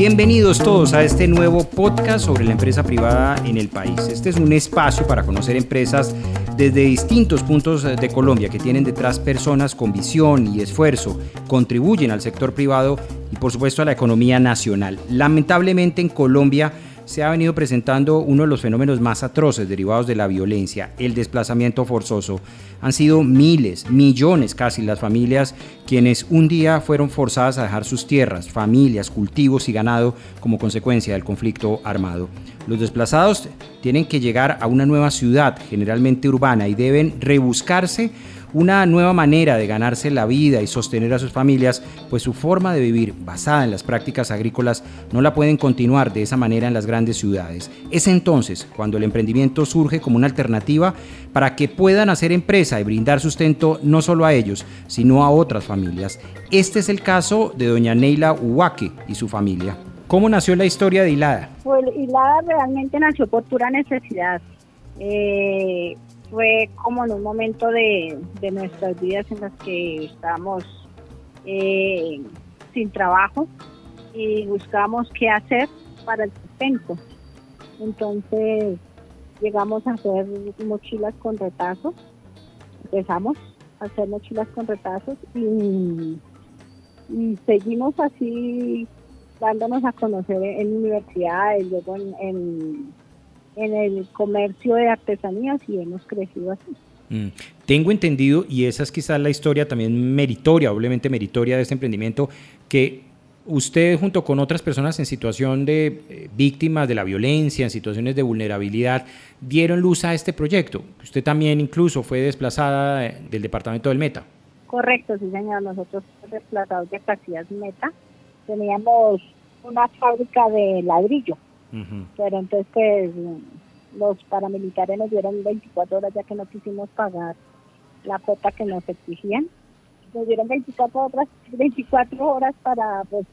Bienvenidos todos a este nuevo podcast sobre la empresa privada en el país. Este es un espacio para conocer empresas desde distintos puntos de Colombia que tienen detrás personas con visión y esfuerzo, contribuyen al sector privado y por supuesto a la economía nacional. Lamentablemente en Colombia se ha venido presentando uno de los fenómenos más atroces derivados de la violencia, el desplazamiento forzoso. Han sido miles, millones casi las familias quienes un día fueron forzadas a dejar sus tierras, familias, cultivos y ganado como consecuencia del conflicto armado. Los desplazados tienen que llegar a una nueva ciudad, generalmente urbana, y deben rebuscarse una nueva manera de ganarse la vida y sostener a sus familias, pues su forma de vivir basada en las prácticas agrícolas no la pueden continuar de esa manera en las grandes ciudades. Es entonces cuando el emprendimiento surge como una alternativa para que puedan hacer empresa y brindar sustento no solo a ellos, sino a otras familias. Este es el caso de doña Neila Uwake y su familia. ¿Cómo nació la historia de Hilada? Pues Hilada realmente nació por pura necesidad. Eh, fue como en un momento de, nuestras vidas en las que estábamos eh, sin trabajo y buscábamos qué hacer para el sustento. Entonces llegamos a hacer mochilas con retazos, empezamos a hacer mochilas con retazos y, seguimos así dándonos a conocer en universidades, luego en en el comercio de artesanías y hemos crecido así. Mm. Tengo entendido, y esa es quizás la historia también meritoria, obviamente meritoria de este emprendimiento, que usted junto con otras personas en situación de eh, víctimas de la violencia, en situaciones de vulnerabilidad, dieron luz a este proyecto. Usted también incluso fue desplazada eh, del departamento del Meta. Correcto, sí señor, nosotros desplazados de Casillas Meta teníamos una fábrica de ladrillo pero entonces pues los paramilitares nos dieron 24 horas ya que no quisimos pagar la cuota que nos exigían. Nos dieron 24 horas, 24 horas para pues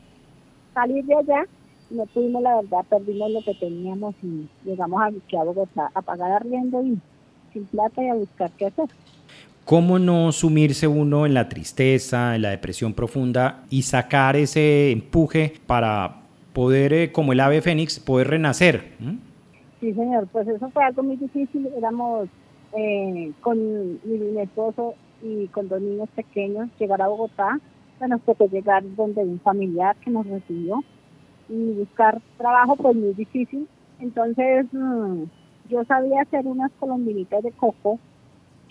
salir de allá. No tuvimos la verdad, perdimos lo que teníamos y llegamos a, a Bogotá a pagar arriendo y sin plata y a buscar qué hacer. ¿Cómo no sumirse uno en la tristeza, en la depresión profunda y sacar ese empuje para poder, eh, como el ave fénix, poder renacer. Sí, señor, pues eso fue algo muy difícil. Éramos eh, con mi, esposo y con dos niños pequeños, llegar a Bogotá, nos tocó llegar donde un familiar que nos recibió y buscar trabajo, pues muy difícil. Entonces, mm, yo sabía hacer unas colombinitas de coco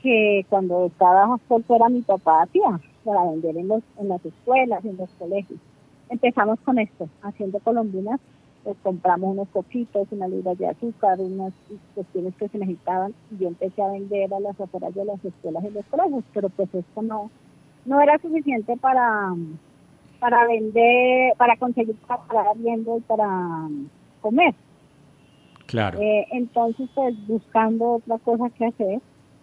que cuando estaba soltera mi papá hacía para vender en, los, en las escuelas, en los colegios empezamos con esto, haciendo colombinas, pues compramos unos coquitos, una libra de azúcar, unas cuestiones que se necesitaban y yo empecé a vender a las afueras de las escuelas y los colegios, pero pues esto no, no era suficiente para, para vender, para conseguir para viendo y para comer. Claro. Eh, entonces, pues buscando otra cosa que hacer,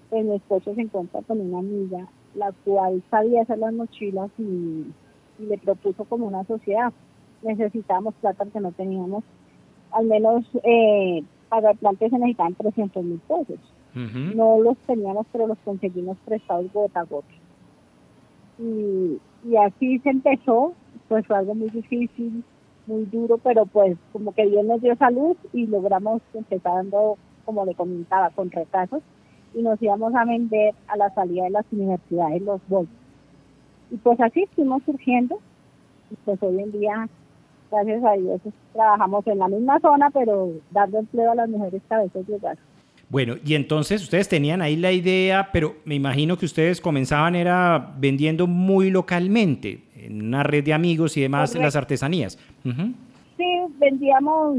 pues mi esposo se encuentra con una amiga, la cual sabía hacer las mochilas y y le propuso como una sociedad. Necesitábamos plata que no teníamos, al menos eh, para el plan se necesitaban 300 mil pesos. No los teníamos, pero los conseguimos prestados gota a gota. Y, y así se empezó, pues fue algo muy difícil, muy duro, pero pues como que Dios nos dio salud y logramos empezando, como le comentaba, con retrasos y nos íbamos a vender a la salida de las universidades los bolsos. Y pues así fuimos surgiendo y pues hoy en día, gracias a Dios, trabajamos en la misma zona, pero dando empleo a las mujeres cabezas de hogar. Bueno, y entonces ustedes tenían ahí la idea, pero me imagino que ustedes comenzaban era vendiendo muy localmente, en una red de amigos y demás, las artesanías. Sí, vendíamos,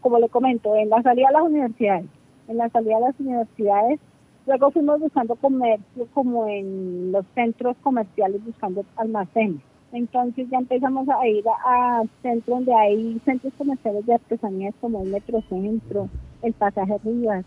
como le comento, en la salida a las universidades. En la salida a las universidades Luego fuimos buscando comercio como en los centros comerciales buscando almacenes. Entonces ya empezamos a ir a, centros donde hay centros comerciales de artesanías como el Metrocentro, el Pasaje Rivas.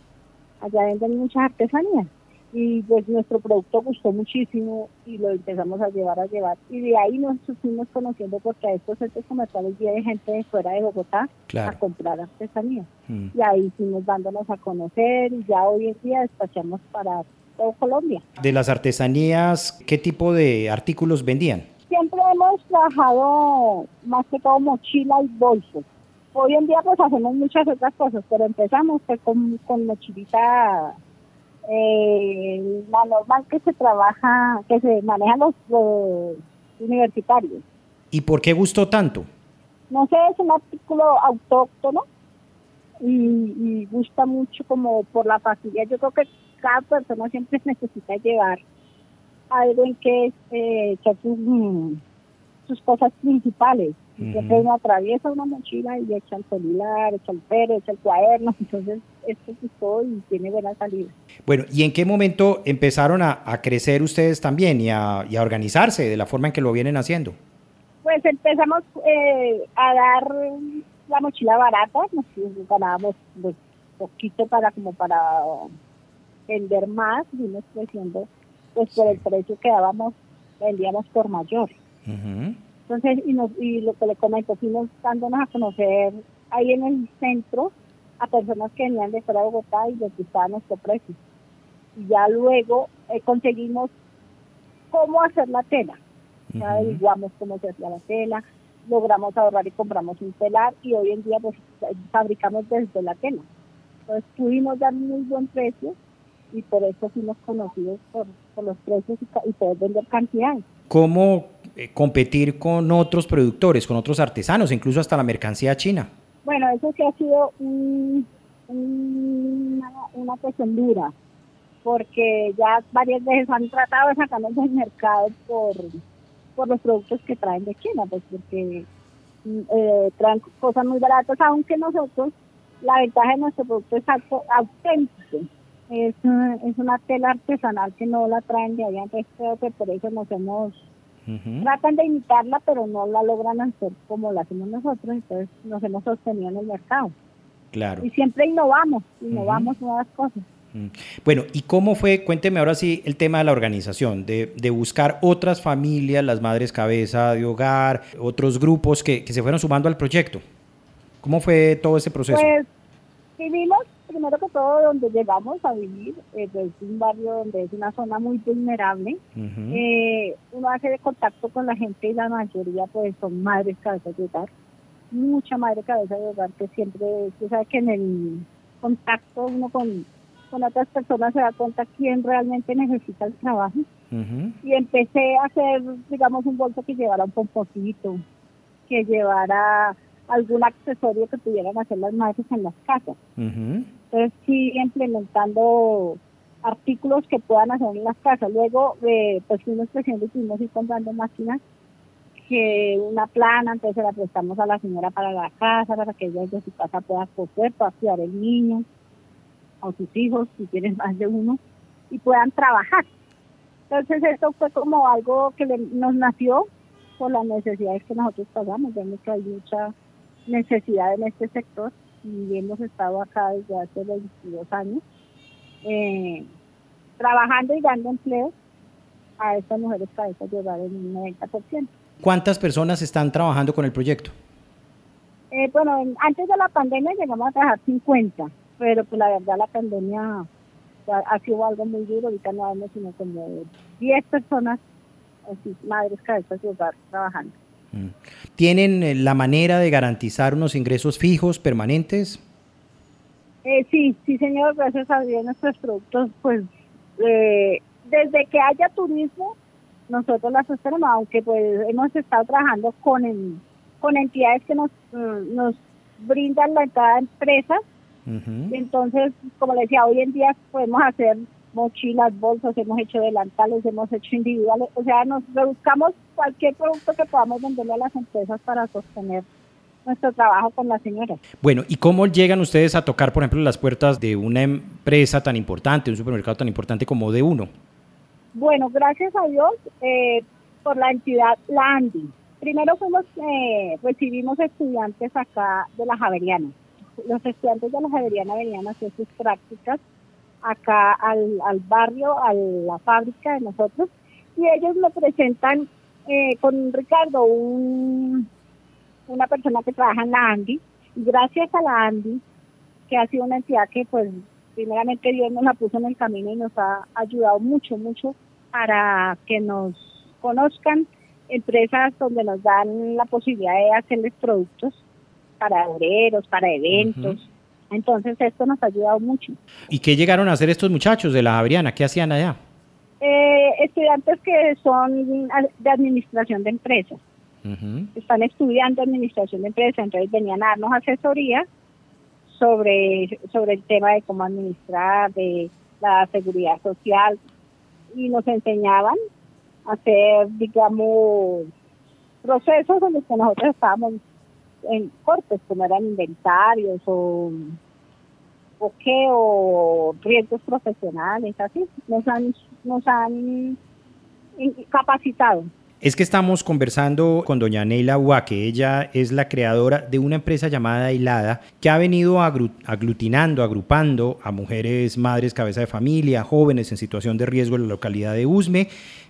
Allá venden muchas artesanías y pues nuestro producto gustó muchísimo y lo empezamos a llevar a llevar y de ahí nos fuimos conociendo porque a estos centros comerciales viene gente de fuera de Bogotá a comprar artesanía mm. y ahí fuimos dándonos a conocer y ya hoy en día despachamos para todo Colombia. De las artesanías, ¿qué tipo de artículos vendían? Siempre hemos trabajado más que todo mochila y bolsos. Hoy en día pues hacemos muchas otras cosas, pero empezamos pues, con, con mochilita eh, la normal que se trabaja, que se manejan los, universitarios. ¿Y por qué gustó tanto? No sé, es un artículo autóctono y, gusta mucho como por la facilidad. Yo creo que cada persona siempre necesita llevar algo en que eh, sus cosas principales. Siempre uno atraviesa una mochila y echa el celular, echa el pelo, echa el cuaderno, entonces esto gustó y tiene buena salida. Bueno, ¿y en qué momento empezaron a, crecer ustedes también y a, organizarse de la forma en que lo vienen haciendo? Pues empezamos eh, a dar la mochila barata, nos ganábamos pues, poquito para como para vender más, vimos creciendo pues por el precio que dábamos, vendíamos por mayor. Entonces, y, nos, y lo que le comento, fuimos dándonos a conocer ahí en el centro a personas que venían de fuera de Bogotá y les gustaba nuestro precio. Y ya luego eh, conseguimos cómo hacer la tela. Ya averiguamos cómo se hacía la tela, logramos ahorrar y compramos un telar y hoy en día pues fabricamos desde la tela. Entonces pudimos dar muy buen precio y por eso fuimos conocidos por, los precios y, y poder vender cantidades. ¿Cómo eh, competir con otros productores, con otros artesanos, incluso hasta la mercancía china? Bueno, eso sí ha sido una, cuestión dura, porque ya varias veces han tratado de sacarnos del mercado por, por los productos que traen de China, pues porque eh, traen cosas muy baratas, aunque nosotros, la ventaja de nuestro producto es auténtico. Es, es una tela artesanal que no la traen de allá, entonces creo que por eso nos hemos Tratan de imitarla, pero no la logran hacer como la hacemos nosotros, entonces nos hemos sostenido en el mercado. Claro. Y siempre innovamos, innovamos nuevas cosas. Bueno, ¿y cómo fue, cuénteme ahora sí, el tema de la organización, de, buscar otras familias, las madres cabeza de hogar, otros grupos que, que se fueron sumando al proyecto? ¿Cómo fue todo ese proceso? Pues vivimos primero que todo donde llegamos a vivir, eh, es un barrio donde es una zona muy vulnerable. eh, uno hace de contacto con la gente y la mayoría pues son madres cabezas de hogar. Mucha madre cabeza de hogar que siempre, tú sabes que en el contacto uno con, con otras personas se da cuenta quién realmente necesita el trabajo. Y empecé a hacer, digamos, un bolso que llevara un pomposito, que llevara algún accesorio que pudieran hacer las madres en las casas. Entonces sí implementando artículos que puedan hacer en las casas. Luego eh, pues fuimos creciendo y fuimos ir comprando máquinas que una plana, entonces la prestamos a la señora para la casa, para que ella de su casa pueda coser, pueda cuidar el niño, o sus hijos, si tienen más de uno, y puedan trabajar. Entonces esto fue como algo que nos nació por las necesidades que nosotros pasamos, vemos que hay mucha necesidad en este sector y hemos estado acá desde hace 22 años eh, trabajando y dando empleo a estas mujeres cabezas de hogar en un 90%. ¿Cuántas personas están trabajando con el proyecto? Eh, bueno, antes de la pandemia llegamos a trabajar 50, pero pues la verdad la pandemia ha sido algo muy duro, ahorita no hay sino como 10 personas, así, madres cabezas de hogar trabajando. ¿Tienen eh, la manera de garantizar unos ingresos fijos, permanentes? Eh, sí, sí, señor, gracias a Dios nuestros productos, pues eh, desde que haya turismo, nosotros la sostenemos, aunque pues hemos estado trabajando con, con entidades que nos, mm, nos brindan la entrada a empresas. Entonces, como le decía, hoy en día podemos hacer mochilas, bolsas, hemos hecho delantales, hemos hecho individuales, o sea, nos buscamos cualquier producto que podamos venderle a las empresas para sostener nuestro trabajo con la señora. Bueno, ¿y cómo llegan ustedes a tocar, por ejemplo, las puertas de una empresa tan importante, un supermercado tan importante como de uno? Bueno, gracias a Dios eh, por la entidad La Andi. Primero fuimos, eh, recibimos estudiantes acá de la Javeriana. Los estudiantes de la Javeriana venían a hacer sus prácticas acá al, al barrio, a la fábrica de nosotros, y ellos me presentan eh, con Ricardo un, una persona que trabaja en la ANDI, y gracias a la ANDI, que ha sido una entidad que pues primeramente Dios nos la puso en el camino y nos ha ayudado mucho, mucho para que nos conozcan empresas donde nos dan la posibilidad de hacerles productos para obreros, para eventos. Entonces esto nos ha ayudado mucho. ¿Y qué llegaron a hacer estos muchachos de la Javeriana? ¿Qué hacían allá? Eh, estudiantes que son de administración de empresas. Están estudiando administración de empresas, entonces venían a darnos asesoría sobre, sobre el tema de cómo administrar, de la seguridad social, y nos enseñaban a hacer, digamos, procesos en los que nosotros estábamos en cortes, como eran inventarios o, o riesgos profesionales, así, nos han, nos han capacitado. Es que estamos conversando con doña Neila que Ella es la creadora de una empresa llamada Hilada que ha venido aglutinando, agrupando a mujeres madres cabeza de familia, jóvenes en situación de riesgo en la localidad de Usme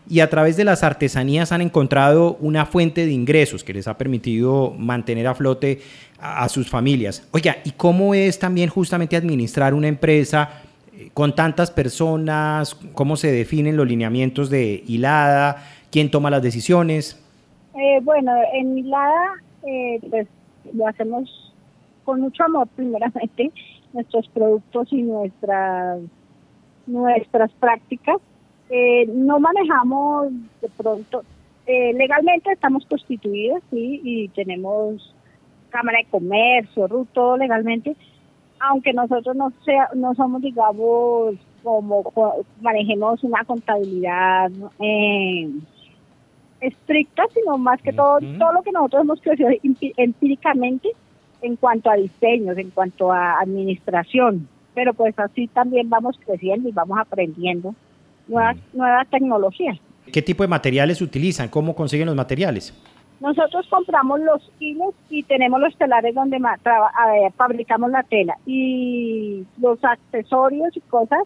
y a través de las artesanías han encontrado una fuente de ingresos que les ha permitido mantener a flote a, sus familias. Oiga, ¿y cómo es también justamente administrar una empresa eh, con tantas personas? ¿Cómo se definen los lineamientos de Hilada? ¿Quién toma las decisiones? Eh, bueno, en Milada, eh, pues lo hacemos con mucho amor, primeramente, nuestros productos y nuestras, nuestras prácticas. Eh, no manejamos de pronto, legalmente estamos constituidos, sí, y tenemos Cámara de Comercio, todo legalmente, aunque nosotros no, sea, no somos, digamos, como manejemos una contabilidad eh, estricta, sino más que todo, todo lo que nosotros hemos crecido empíricamente en cuanto a diseños, en cuanto a administración. Pero pues así también vamos creciendo y vamos aprendiendo nuevas, nuevas tecnologías. ¿Qué tipo de materiales utilizan? ¿Cómo consiguen los materiales? Nosotros compramos los hilos y tenemos los telares donde fabricamos la tela y los accesorios y cosas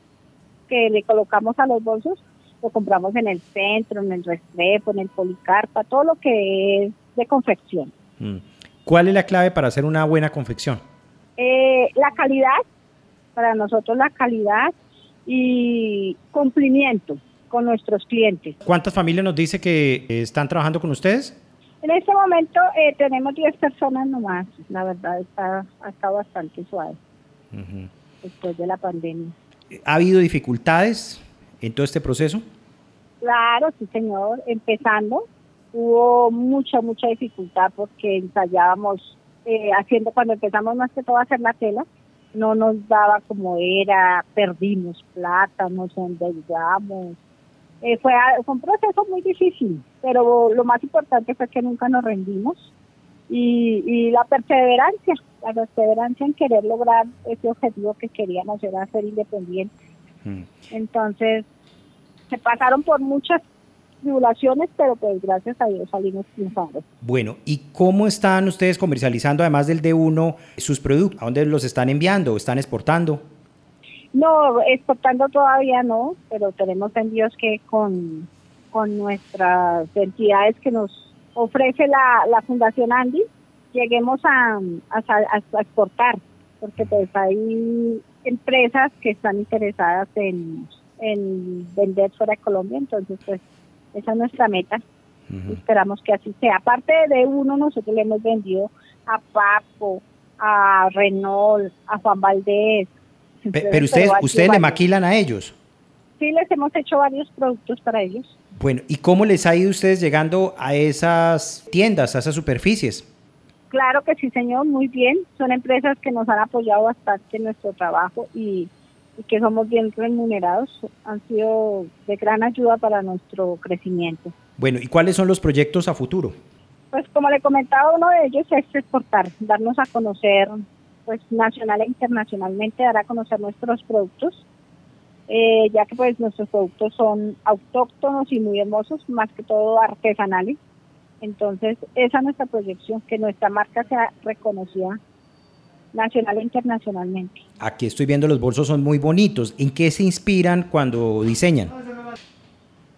que le colocamos a los bolsos lo compramos en el centro, en el Restrepo, en el Policarpa, todo lo que es de confección. Mm. ¿Cuál es la clave para hacer una buena confección? Eh, la calidad, para nosotros la calidad y cumplimiento con nuestros clientes. ¿Cuántas familias nos dice que están trabajando con ustedes? En este momento eh, tenemos 10 personas nomás, la verdad está, ha estado bastante suave después de la pandemia. ¿Ha habido dificultades en todo este proceso? Claro, sí, señor. Empezando, hubo mucha, mucha dificultad porque ensayábamos, eh, haciendo, cuando empezamos más que todo a hacer la tela, no nos daba como era, perdimos plata, nos endeudamos. Eh, fue, fue un proceso muy difícil, pero lo más importante fue que nunca nos rendimos y, y la perseverancia, la perseverancia en querer lograr ese objetivo que queríamos, era ser independientes. Mm. Entonces, se pasaron por muchas tribulaciones, pero pues gracias a Dios salimos triunfando. Bueno, ¿y cómo están ustedes comercializando, además del D1, sus productos? ¿A dónde los están enviando están exportando? No, exportando todavía no, pero tenemos envíos que con, con nuestras entidades que nos ofrece la, la Fundación Andy, lleguemos a, a exportar, porque pues hay empresas que están interesadas en en vender fuera de Colombia, entonces pues esa es nuestra meta. Esperamos que así sea. Aparte de uno, nosotros le hemos vendido a Papo, a Renault, a Juan Valdés. pero ustedes, ustedes le maquilan a ellos. Sí, les hemos hecho varios productos para ellos. Bueno, ¿y cómo les ha ido ustedes llegando a esas tiendas, a esas superficies? Claro que sí, señor, muy bien. Son empresas que nos han apoyado bastante en nuestro trabajo y, que somos bien remunerados. Han sido de gran ayuda para nuestro crecimiento. Bueno, ¿y cuáles son los proyectos a futuro? Pues como le comentaba, uno de ellos es exportar, darnos a conocer pues nacional e internacionalmente, dar a conocer nuestros productos, eh, ya que pues nuestros productos son autóctonos y muy hermosos, más que todo artesanales. Entonces, esa es nuestra proyección, que nuestra marca sea reconocida nacional e internacionalmente. Aquí estoy viendo los bolsos son muy bonitos. ¿En qué se inspiran cuando diseñan?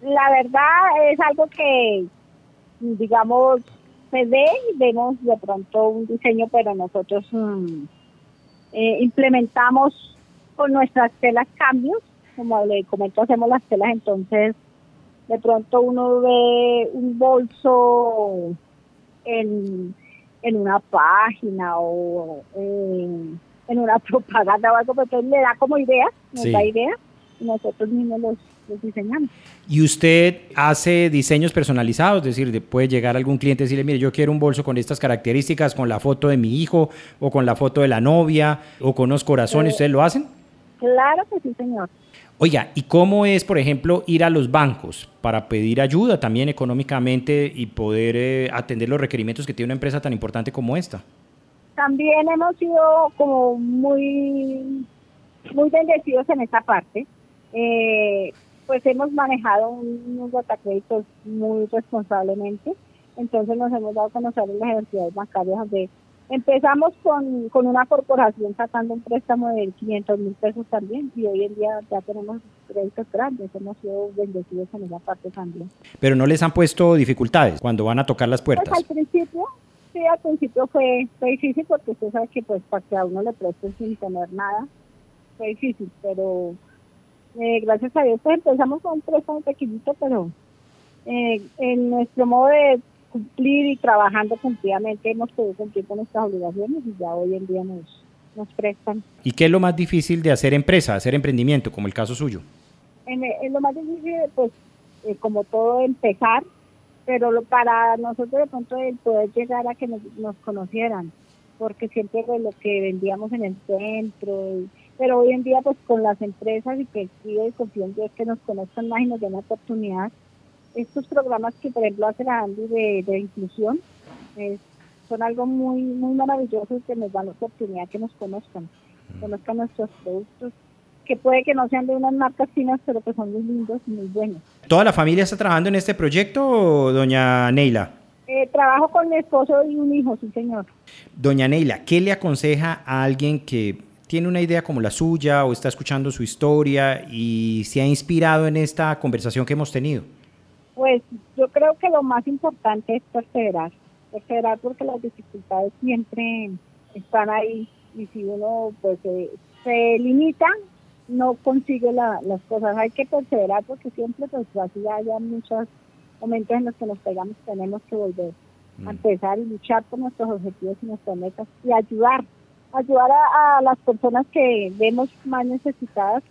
La verdad es algo que, digamos, se ve y vemos de pronto un diseño, pero nosotros mm, eh, implementamos con nuestras telas cambios, como le comento, hacemos las telas, entonces de pronto uno ve un bolso en, una página o en, una propaganda o algo, pero le da como idea, nos da idea, y nosotros mismos los, diseñamos. ¿Y usted hace diseños personalizados? Es decir, puede llegar algún cliente y decirle, mire, yo quiero un bolso con estas características, con la foto de mi hijo, o con la foto de la novia, o con unos corazones, eh, ¿ustedes lo hacen? Claro que sí, señor. Oiga, ¿y cómo es, por ejemplo, ir a los bancos para pedir ayuda también económicamente y poder eh, atender los requerimientos que tiene una empresa tan importante como esta? También hemos sido como muy, muy bendecidos en esta parte. Eh, pues hemos manejado unos datacréditos muy responsablemente, entonces nos hemos dado a conocer en las entidades bancarias de Empezamos con, con una corporación sacando un préstamo de 500 mil pesos también y hoy en día ya tenemos créditos grandes, hemos sido bendecidos en esa parte también. Pero no les han puesto dificultades cuando van a tocar las pues puertas. al principio, sí, al principio fue, fue difícil porque usted sabe que pues para que a uno le presten sin tener nada, fue difícil, pero eh, gracias a Dios pues empezamos con un préstamo pequeñito, pero eh, en nuestro modo de cumplir y trabajando cumplidamente hemos podido cumplir con nuestras obligaciones y ya hoy en día nos, nos prestan. ¿Y qué es lo más difícil de hacer empresa, hacer emprendimiento, como el caso suyo? En, lo más difícil, pues, eh, como todo, empezar, pero lo, para nosotros de pronto el poder llegar a que nos, nos conocieran, porque siempre pues, lo que vendíamos en el centro, pero hoy en día pues con las empresas y que pido y confío en Dios que nos conozcan más y nos den la oportunidad, estos programas que por ejemplo hace la Andy de, inclusión son algo muy muy maravilloso que nos dan la oportunidad que nos conozcan, conozcan nuestros productos, que puede que no sean de unas marcas finas, pero que son muy lindos y muy buenos. ¿Toda la familia está trabajando en este proyecto, doña Neila? Eh, trabajo con mi esposo y un hijo, sí señor. Doña Neila, ¿qué le aconseja a alguien que tiene una idea como la suya o está escuchando su historia y se ha inspirado en esta conversación que hemos tenido? Pues yo creo que lo más importante es perseverar, perseverar porque las dificultades siempre están ahí y si uno pues se, limita no consigue las cosas, hay que perseverar porque siempre pues así haya muchos momentos en los que nos pegamos, tenemos que volver a mm. empezar y luchar por nuestros objetivos y nuestras metas y ayudar, ayudar a, a las personas que vemos más necesitadas,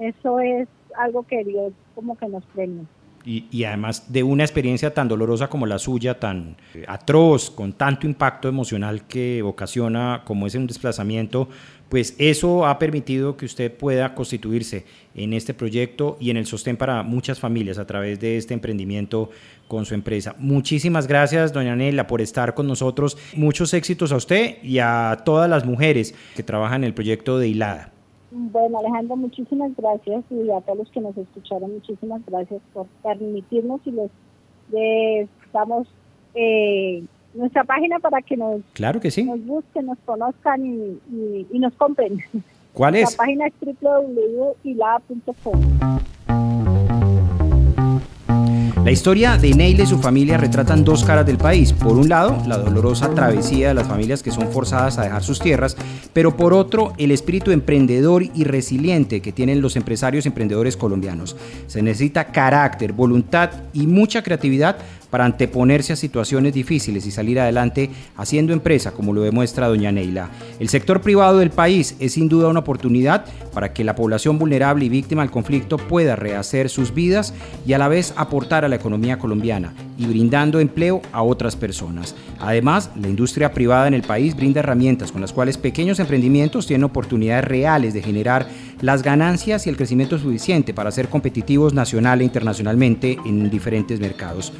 eso es algo que Dios como que nos premia y, además de una experiencia tan dolorosa como la suya, tan eh, atroz, con tanto impacto emocional que ocasiona como es un desplazamiento, pues eso ha permitido que usted pueda constituirse en este proyecto y en el sostén para muchas familias a través de este emprendimiento con su empresa. Muchísimas gracias, doña Nela, por estar con nosotros. Muchos éxitos a usted y a todas las mujeres que trabajan en el proyecto de Hilada. Bueno, Alejandro, muchísimas gracias y a todos los que nos escucharon, muchísimas gracias por permitirnos y les damos eh, nuestra página para que nos, claro que sí. nos busquen, nos conozcan y, y nos compren. ¿Cuál es? La página es www.ilada.com. La historia de Neile y su familia retratan dos caras del país. Por un lado, la dolorosa travesía de las familias que son forzadas a dejar sus tierras, pero por otro, el espíritu emprendedor y resiliente que tienen los empresarios emprendedores colombianos. Se necesita carácter, voluntad y mucha creatividad para anteponerse a situaciones difíciles y salir adelante haciendo empresa, como lo demuestra doña Neila. El sector privado del país es sin duda una oportunidad para que la población vulnerable y víctima del conflicto pueda rehacer sus vidas y a la vez aportar a la economía colombiana y brindando empleo a otras personas. Además, la industria privada en el país brinda herramientas con las cuales pequeños emprendimientos tienen oportunidades reales de generar las ganancias y el crecimiento suficiente para ser competitivos nacional e internacionalmente en diferentes mercados.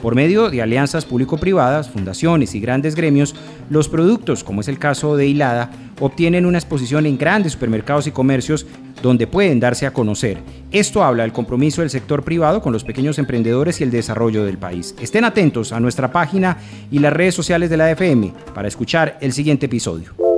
Por medio de alianzas público-privadas, fundaciones y grandes gremios, los productos, como es el caso de Hilada, obtienen una exposición en grandes supermercados y comercios donde pueden darse a conocer. Esto habla del compromiso del sector privado con los pequeños emprendedores y el desarrollo del país. Estén atentos a nuestra página y las redes sociales de la FM para escuchar el siguiente episodio.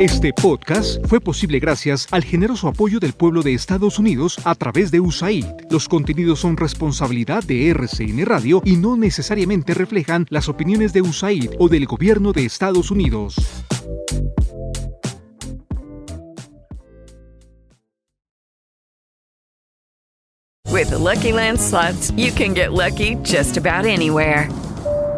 Este podcast fue posible gracias al generoso apoyo del pueblo de Estados Unidos a través de USAID. Los contenidos son responsabilidad de RCN Radio y no necesariamente reflejan las opiniones de USAID o del gobierno de Estados Unidos. With the Lucky Land slots, you can get lucky just about anywhere.